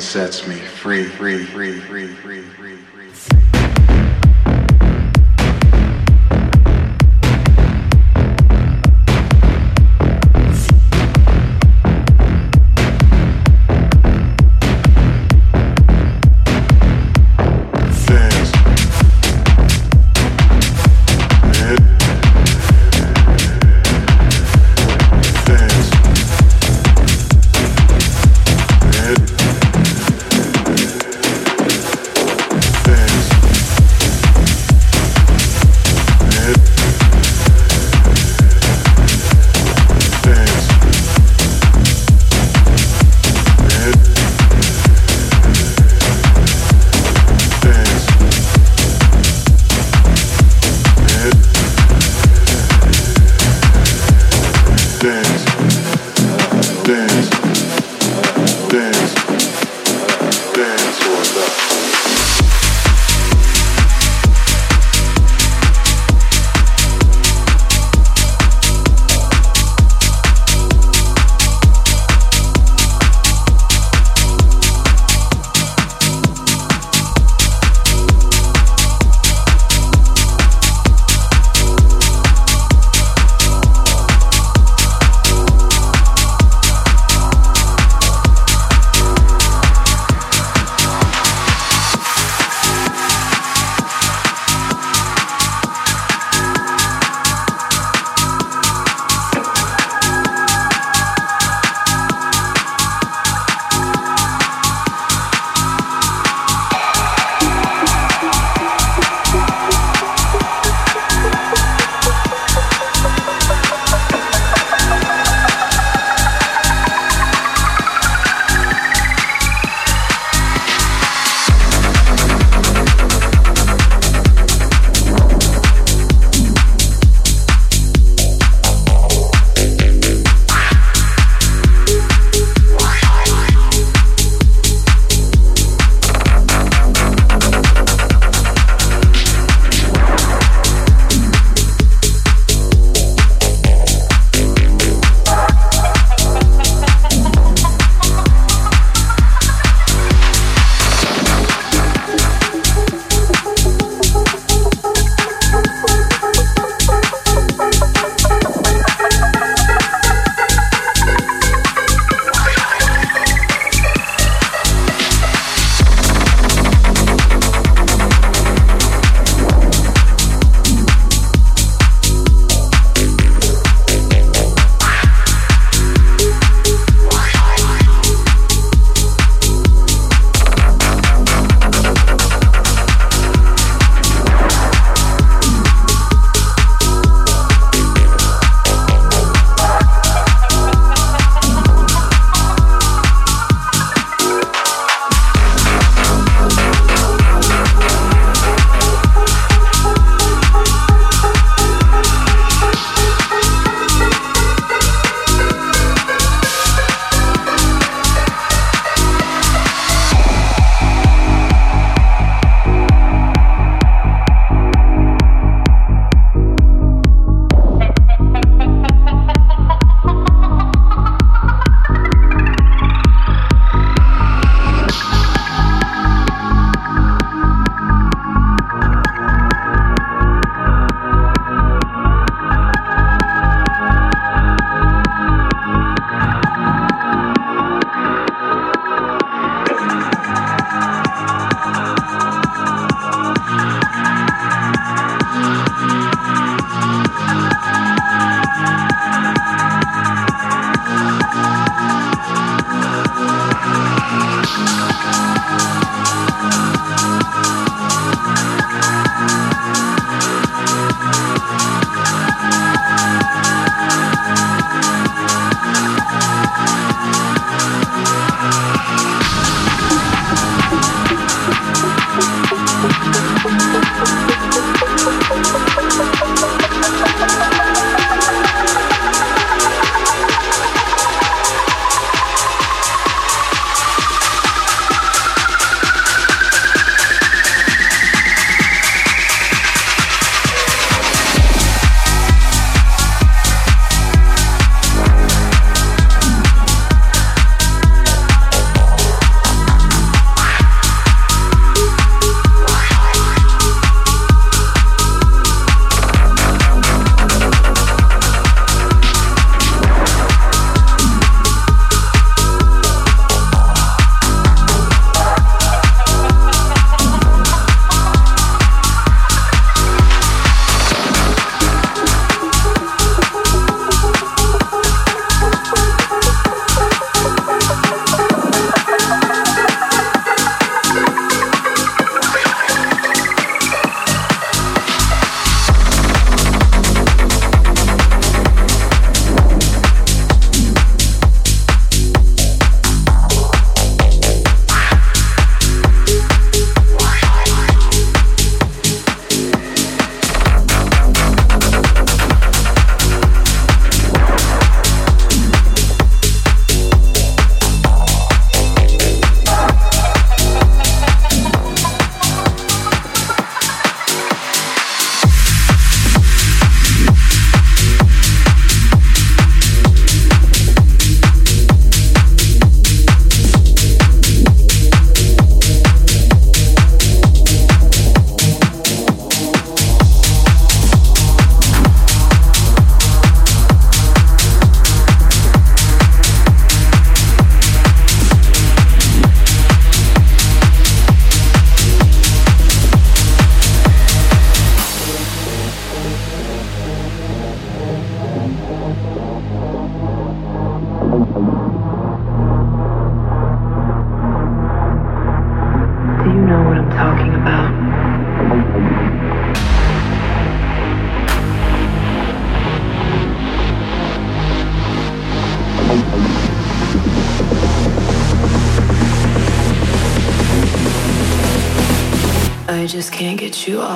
sets me free, free, free, free, free, free.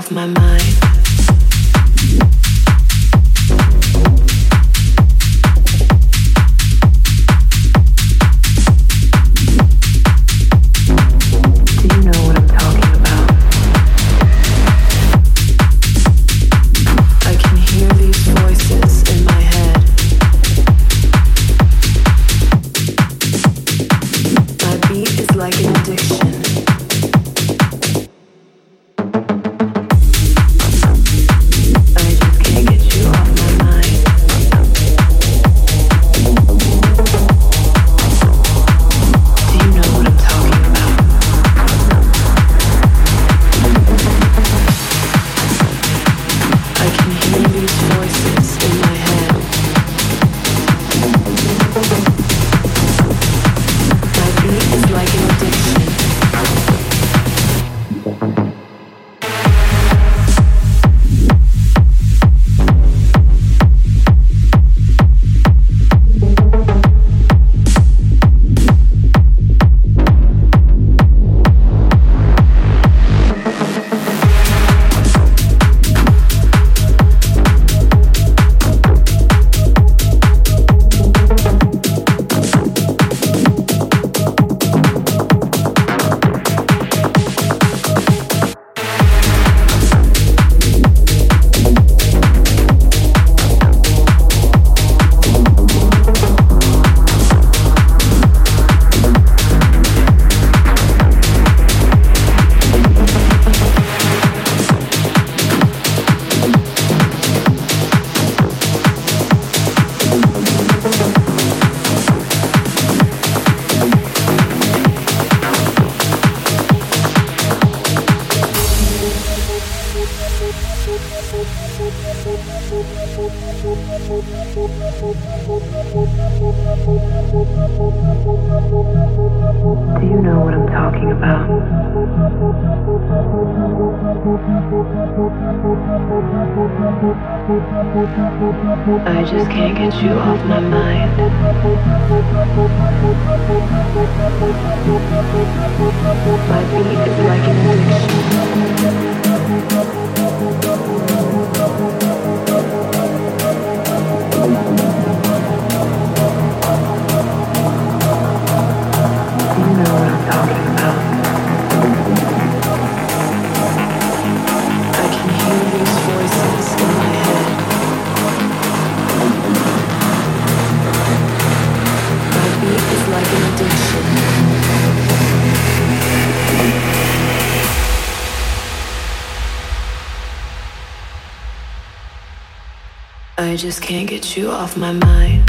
off my mind. just can't get you off my mind.